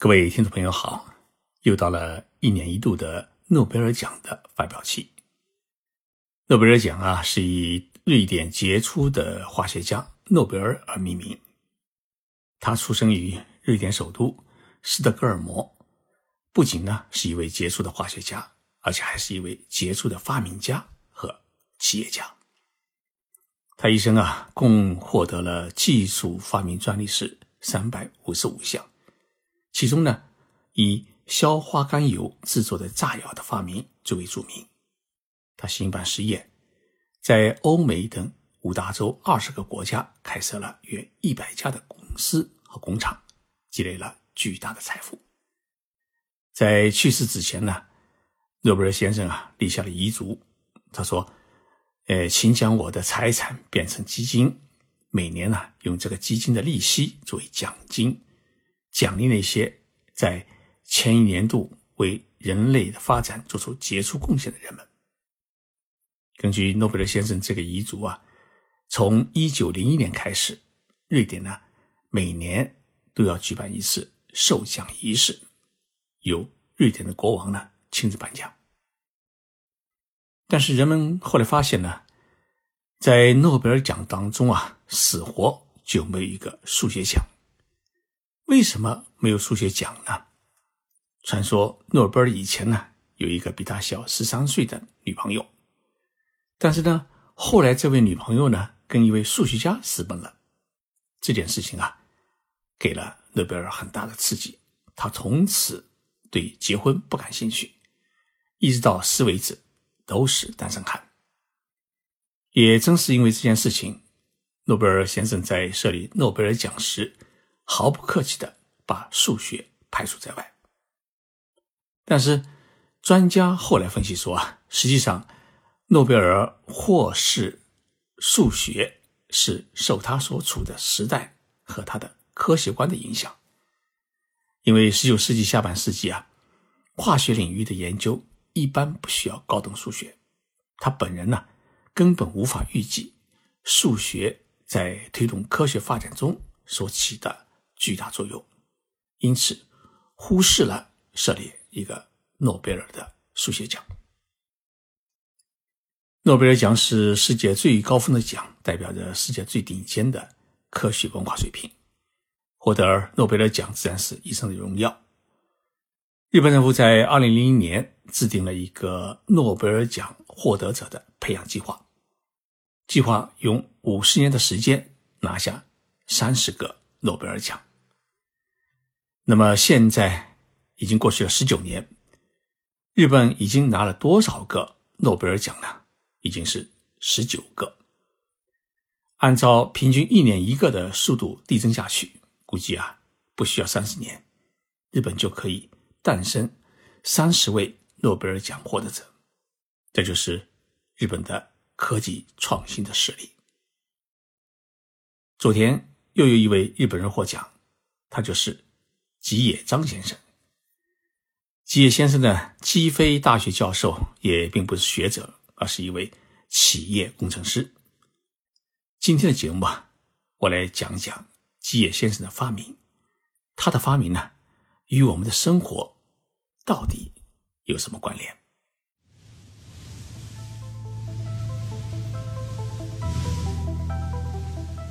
各位听众朋友好，又到了一年一度的诺贝尔奖的发表期。诺贝尔奖啊，是以瑞典杰出的化学家诺贝尔而命名。他出生于瑞典首都斯德哥尔摩，不仅呢是一位杰出的化学家，而且还是一位杰出的发明家和企业家。他一生啊，共获得了技术发明专利是三百五十五项。其中呢，以硝化甘油制作的炸药的发明最为著名。他兴办实业，在欧美等五大洲二十个国家开设了约一百家的公司和工厂，积累了巨大的财富。在去世之前呢，诺贝尔先生啊立下了遗嘱，他说：“呃，请将我的财产变成基金，每年呢用这个基金的利息作为奖金。”奖励那些在前一年度为人类的发展做出杰出贡献的人们。根据诺贝尔先生这个遗嘱啊，从一九零一年开始，瑞典呢每年都要举办一次授奖仪式，由瑞典的国王呢亲自颁奖。但是人们后来发现呢，在诺贝尔奖当中啊，死活就没有一个数学奖。为什么没有数学奖呢？传说诺贝尔以前呢有一个比他小十三岁的女朋友，但是呢后来这位女朋友呢跟一位数学家私奔了。这件事情啊给了诺贝尔很大的刺激，他从此对结婚不感兴趣，一直到死为止都是单身汉。也正是因为这件事情，诺贝尔先生在设立诺贝尔奖时。毫不客气的把数学排除在外，但是专家后来分析说啊，实际上诺贝尔获释数学是受他所处的时代和他的科学观的影响，因为十九世纪下半世纪啊，化学领域的研究一般不需要高等数学，他本人呢根本无法预计数学在推动科学发展中所起的。巨大作用，因此忽视了设立一个诺贝尔的数学奖。诺贝尔奖是世界最高峰的奖，代表着世界最顶尖的科学文化水平。获得诺贝尔奖自然是一生的荣耀。日本政府在二零零一年制定了一个诺贝尔奖获得者的培养计划，计划用五十年的时间拿下三十个诺贝尔奖。那么现在已经过去了十九年，日本已经拿了多少个诺贝尔奖呢？已经是十九个。按照平均一年一个的速度递增下去，估计啊，不需要三十年，日本就可以诞生三十位诺贝尔奖获得者。这就是日本的科技创新的实力。昨天又有一位日本人获奖，他就是。吉野张先生，吉野先生呢，既非大学教授，也并不是学者，而是一位企业工程师。今天的节目啊，我来讲讲吉野先生的发明。他的发明呢，与我们的生活到底有什么关联？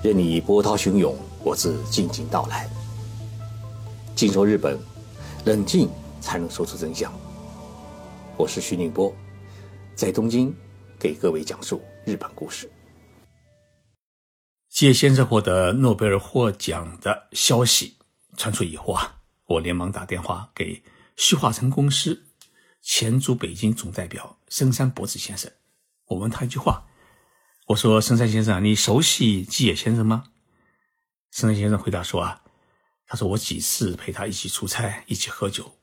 任你波涛汹涌，我自静静到来。静说日本，冷静才能说出真相。我是徐宁波，在东京给各位讲述日本故事。吉野先生获得诺贝尔获奖的消息传出以后啊，我连忙打电话给旭化成公司前驻北京总代表深山博子先生。我问他一句话，我说：“深山先生，你熟悉吉野先生吗？”深山先生回答说：“啊。”他说：“我几次陪他一起出差，一起喝酒。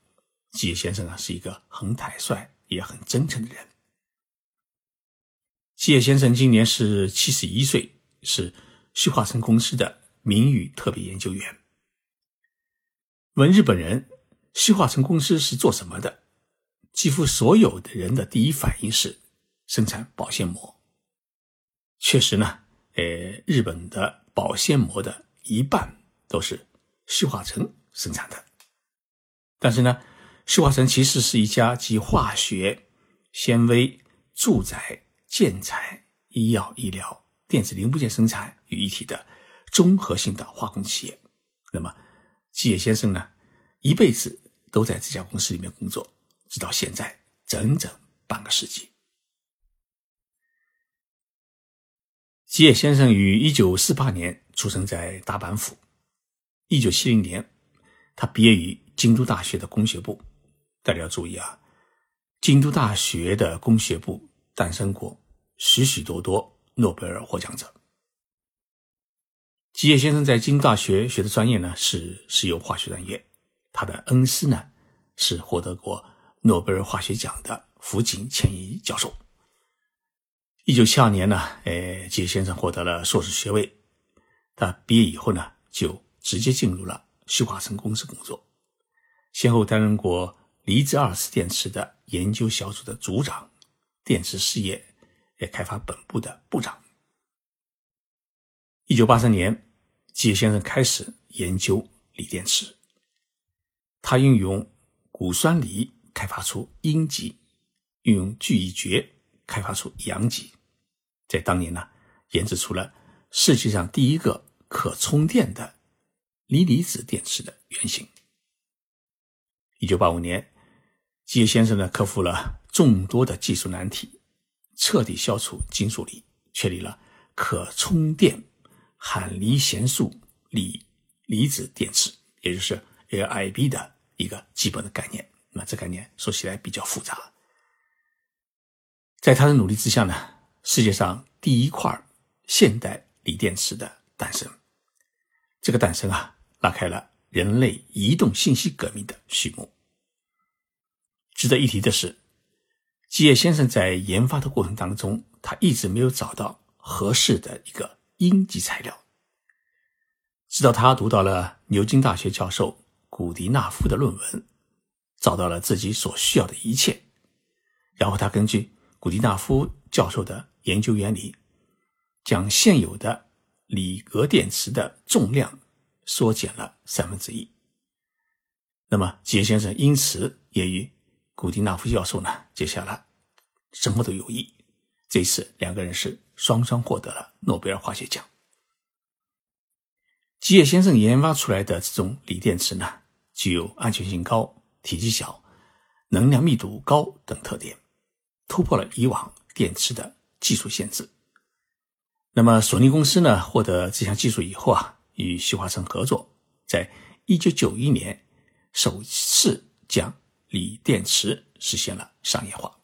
吉野先生啊，是一个很坦率也很真诚的人。吉野先生今年是七十一岁，是旭化成公司的名誉特别研究员。问日本人，旭化成公司是做什么的？几乎所有的人的第一反应是生产保鲜膜。确实呢，呃，日本的保鲜膜的一半都是。旭化成生产的，但是呢，旭化成其实是一家集化学、纤维、住宅、建材、医药、医疗、电子零部件生产于一体的综合性的化工企业。那么，吉野先生呢，一辈子都在这家公司里面工作，直到现在整整半个世纪。吉野先生于一九四八年出生在大阪府。一九七零年，他毕业于京都大学的工学部。大家要注意啊，京都大学的工学部诞生过许许多多诺贝尔获奖者。吉野先生在京大学学的专业呢是石油化学专业，他的恩师呢是获得过诺贝尔化学奖的福井谦一教授。一九七二年呢，哎，吉野先生获得了硕士学位。他毕业以后呢，就直接进入了旭化成公司工作，先后担任过离子二次电池的研究小组的组长、电池事业也开发本部的部长。一九八三年，吉野先生开始研究锂电池，他运用钴酸锂开发出阴极，运用聚乙炔开发出阳极。在当年呢，研制出了世界上第一个可充电的锂离子电池的原型。一九八五年，吉野先生呢克服了众多的技术难题，彻底消除金属锂，确立了可充电含锂弦素锂离子电池，也就是 LIB 的一个基本的概念。那这概念说起来比较复杂。在他的努力之下呢。世界上第一块现代锂电池的诞生，这个诞生啊，拉开了人类移动信息革命的序幕。值得一提的是，吉野先生在研发的过程当中，他一直没有找到合适的一个阴极材料。直到他读到了牛津大学教授古迪纳夫的论文，找到了自己所需要的一切，然后他根据古迪纳夫教授的。研究原理，将现有的锂格电池的重量缩减了三分之一。那么，吉野先生因此也与古迪纳夫教授呢结下了深厚的友谊。这次两个人是双双获得了诺贝尔化学奖。吉野先生研发出来的这种锂电池呢，具有安全性高、体积小、能量密度高等特点，突破了以往电池的。技术限制。那么，索尼公司呢，获得这项技术以后啊，与旭华城合作，在一九九一年首次将锂电池实现了商业化。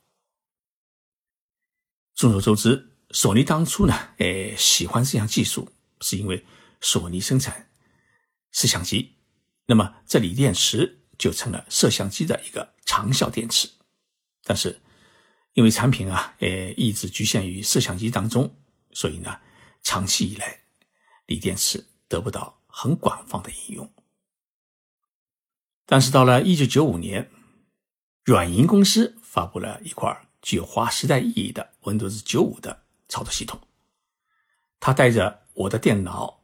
众所周知，索尼当初呢，诶，喜欢这项技术，是因为索尼生产摄像机，那么这锂电池就成了摄像机的一个长效电池，但是。因为产品啊，呃，一直局限于摄像机当中，所以呢，长期以来，锂电池得不到很广泛的应用。但是到了一九九五年，软银公司发布了一块具有划时代意义的 Windows 九五的操作系统，它带着我的电脑、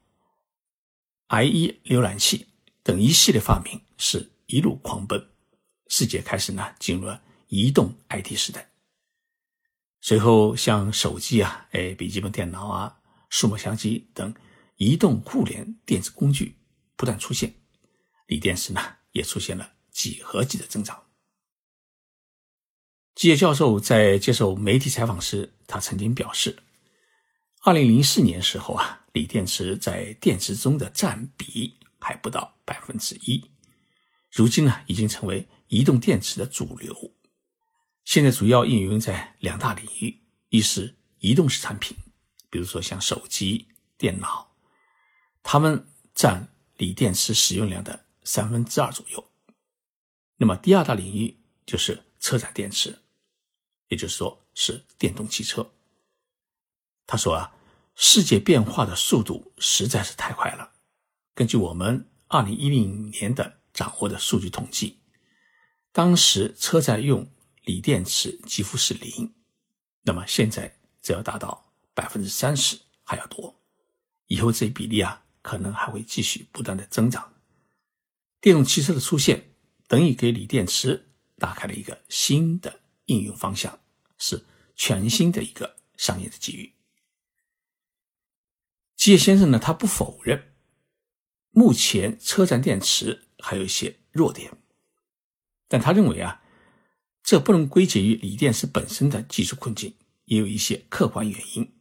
IE 浏览器等一系列发明，是一路狂奔，世界开始呢进入了移动 IT 时代。随后，像手机啊、哎笔记本电脑啊、数码相机等移动互联电子工具不断出现，锂电池呢也出现了几何级的增长。吉野教授在接受媒体采访时，他曾经表示，二零零四年时候啊，锂电池在电池中的占比还不到百分之一，如今呢已经成为移动电池的主流。现在主要应用在两大领域：一是移动式产品，比如说像手机、电脑，它们占锂电池使用量的三分之二左右；那么第二大领域就是车载电池，也就是说是电动汽车。他说啊，世界变化的速度实在是太快了。根据我们二零一零年的掌握的数据统计，当时车载用锂电池几乎是零，那么现在只要达到百分之三十还要多，以后这比例啊可能还会继续不断的增长。电动汽车的出现等于给锂电池打开了一个新的应用方向，是全新的一个商业的机遇。基业先生呢，他不否认目前车站电池还有一些弱点，但他认为啊，这不能归结于锂电池本身的技术困境，也有一些客观原因。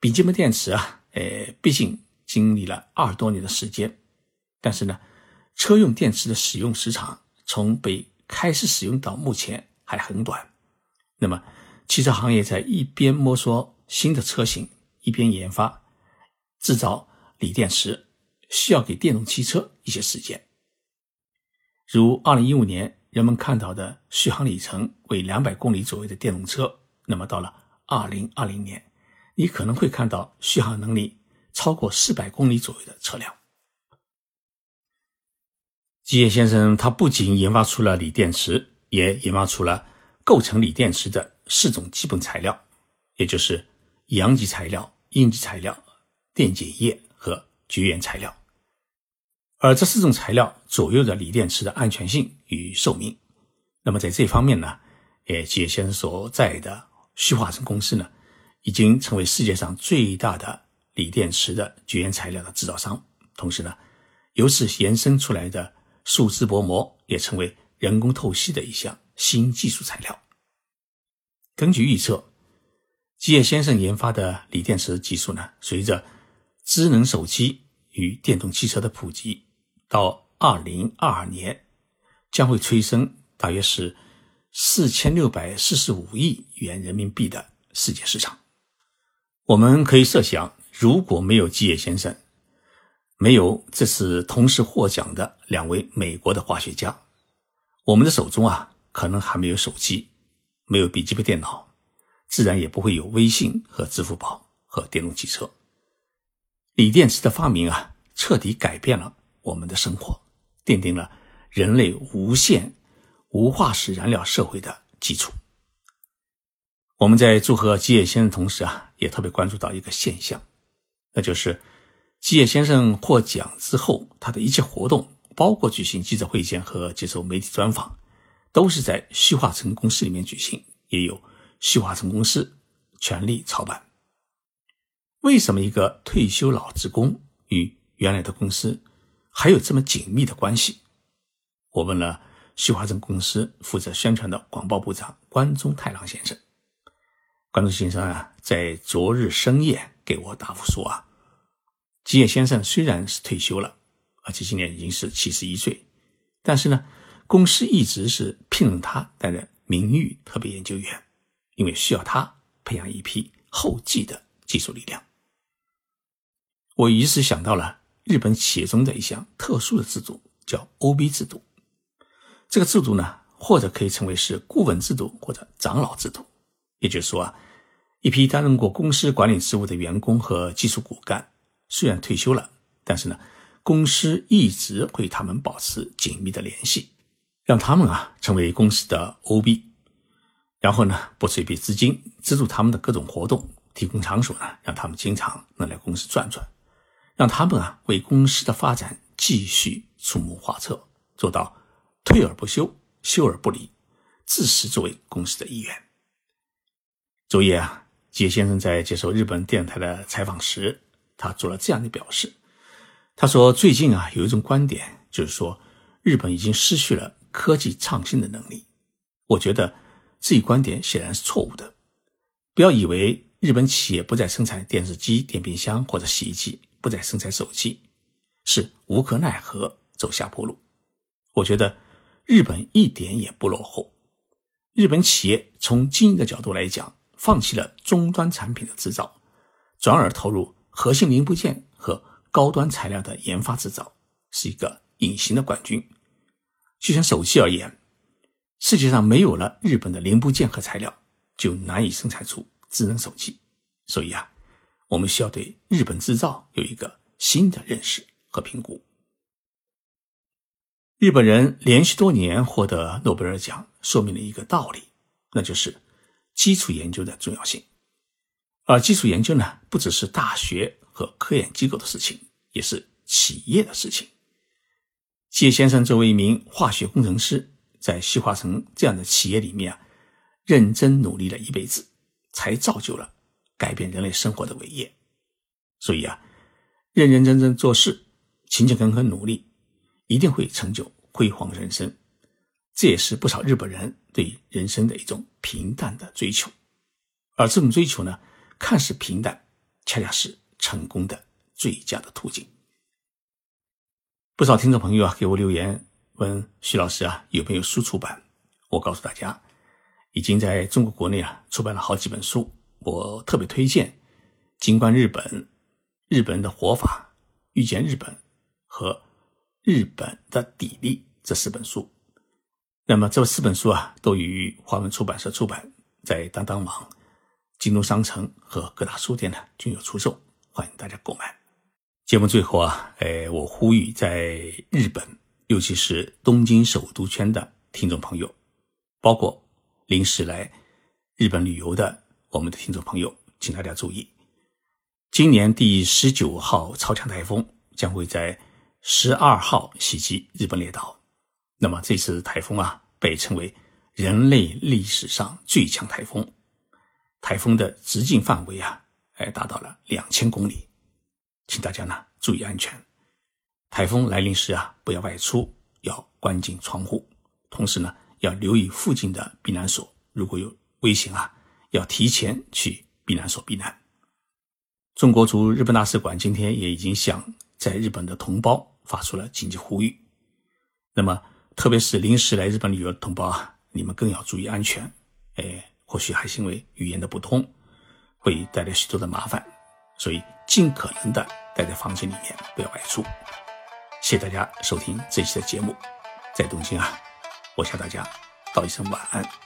笔记本电池啊，呃，毕竟经历了二十多年的时间，但是呢。车用电池的使用时长从被开始使用到目前还很短。那么，汽车行业在一边摸索新的车型，一边研发制造锂电池，需要给电动汽车一些时间。如2015年人们看到的续航里程为200公里左右的电动车，那么到了2020年，你可能会看到续航能力超过400公里左右的车辆。基业先生，他不仅研发出了锂电池，也研发出了构成锂电池的四种基本材料，也就是阳极材料、阴极材料、电解液和绝缘材料。而这四种材料左右着锂电池的安全性与寿命。那么在这方面呢，也基业先生所在的旭化成公司呢，已经成为世界上最大的锂电池的绝缘材料的制造商。同时呢，由此延伸出来的。树脂薄膜也成为人工透析的一项新技术材料。根据预测，基业先生研发的锂电池技术呢，随着智能手机与电动汽车的普及，到二零二二年将会催生大约是四千六百四十五亿元人民币的世界市场。我们可以设想，如果没有基野先生，没有这次同时获奖的两位美国的化学家，我们的手中啊，可能还没有手机，没有笔记本电脑，自然也不会有微信和支付宝和电动汽车。锂电池的发明啊，彻底改变了我们的生活，奠定了人类无限无化石燃料社会的基础。我们在祝贺基野先生同时啊，也特别关注到一个现象，那就是。基野先生获奖之后，他的一切活动，包括举行记者会见和接受媒体专访，都是在旭化成公司里面举行，也有旭化成公司全力操办。为什么一个退休老职工与原来的公司还有这么紧密的关系？我问了旭化成公司负责宣传的广报部长关中太郎先生。关中先生啊，在昨日深夜给我答复说啊。吉野先生虽然是退休了，而且今年已经是七十一岁，但是呢，公司一直是聘任他担任名誉特别研究员，因为需要他培养一批后继的技术力量。我于是想到了日本企业中的一项特殊的制度，叫 OB 制度。这个制度呢，或者可以称为是顾问制度或者长老制度，也就是说啊，一批担任过公司管理职务的员工和技术骨干。虽然退休了，但是呢，公司一直会与他们保持紧密的联系，让他们啊成为公司的 OB，然后呢，拨出一笔资金资助他们的各种活动，提供场所呢，让他们经常能来公司转转，让他们啊为公司的发展继续出谋划策，做到退而不休，休而不离，自始作为公司的一员。昨夜啊，杰先生在接受日本电视台的采访时。他做了这样的表示，他说：“最近啊，有一种观点，就是说日本已经失去了科技创新的能力。我觉得这一观点显然是错误的。不要以为日本企业不再生产电视机、电冰箱或者洗衣机，不再生产手机，是无可奈何走下坡路。我觉得日本一点也不落后。日本企业从经营的角度来讲，放弃了终端产品的制造，转而投入。”核心零部件和高端材料的研发制造是一个隐形的冠军。就像手机而言，世界上没有了日本的零部件和材料，就难以生产出智能手机。所以啊，我们需要对日本制造有一个新的认识和评估。日本人连续多年获得诺贝尔奖，说明了一个道理，那就是基础研究的重要性。而基础研究呢，不只是大学和科研机构的事情，也是企业的事情。谢先生作为一名化学工程师，在西化城这样的企业里面啊，认真努力了一辈子，才造就了改变人类生活的伟业。所以啊，认认真真做事，勤勤恳恳努力，一定会成就辉煌人生。这也是不少日本人对人生的一种平淡的追求。而这种追求呢，看似平淡，恰恰是成功的最佳的途径。不少听众朋友啊，给我留言问徐老师啊，有没有书出版？我告诉大家，已经在中国国内啊出版了好几本书。我特别推荐《金观日本》《日本的活法》《遇见日本》和《日本的砥砺》这四本书。那么这四本书啊，都于华文出版社出版，在当当网、京东商城和各大书店呢均有出售，欢迎大家购买。节目最后啊，哎，我呼吁在日本，尤其是东京首都圈的听众朋友，包括临时来日本旅游的我们的听众朋友，请大家注意，今年第十九号超强台风将会在十二号袭击日本列岛。那么这次台风啊，被称为人类历史上最强台风，台风的直径范围啊，哎，达到了两千公里。请大家呢注意安全，台风来临时啊，不要外出，要关紧窗户，同时呢要留意附近的避难所，如果有危险啊，要提前去避难所避难。中国驻日本大使馆今天也已经向在日本的同胞发出了紧急呼吁，那么特别是临时来日本旅游的同胞啊，你们更要注意安全。哎，或许还是因为语言的不通，会带来许多的麻烦。所以，尽可能的待在房间里面，不要外出。谢谢大家收听这期的节目，在东京啊，我向大家道一声晚安。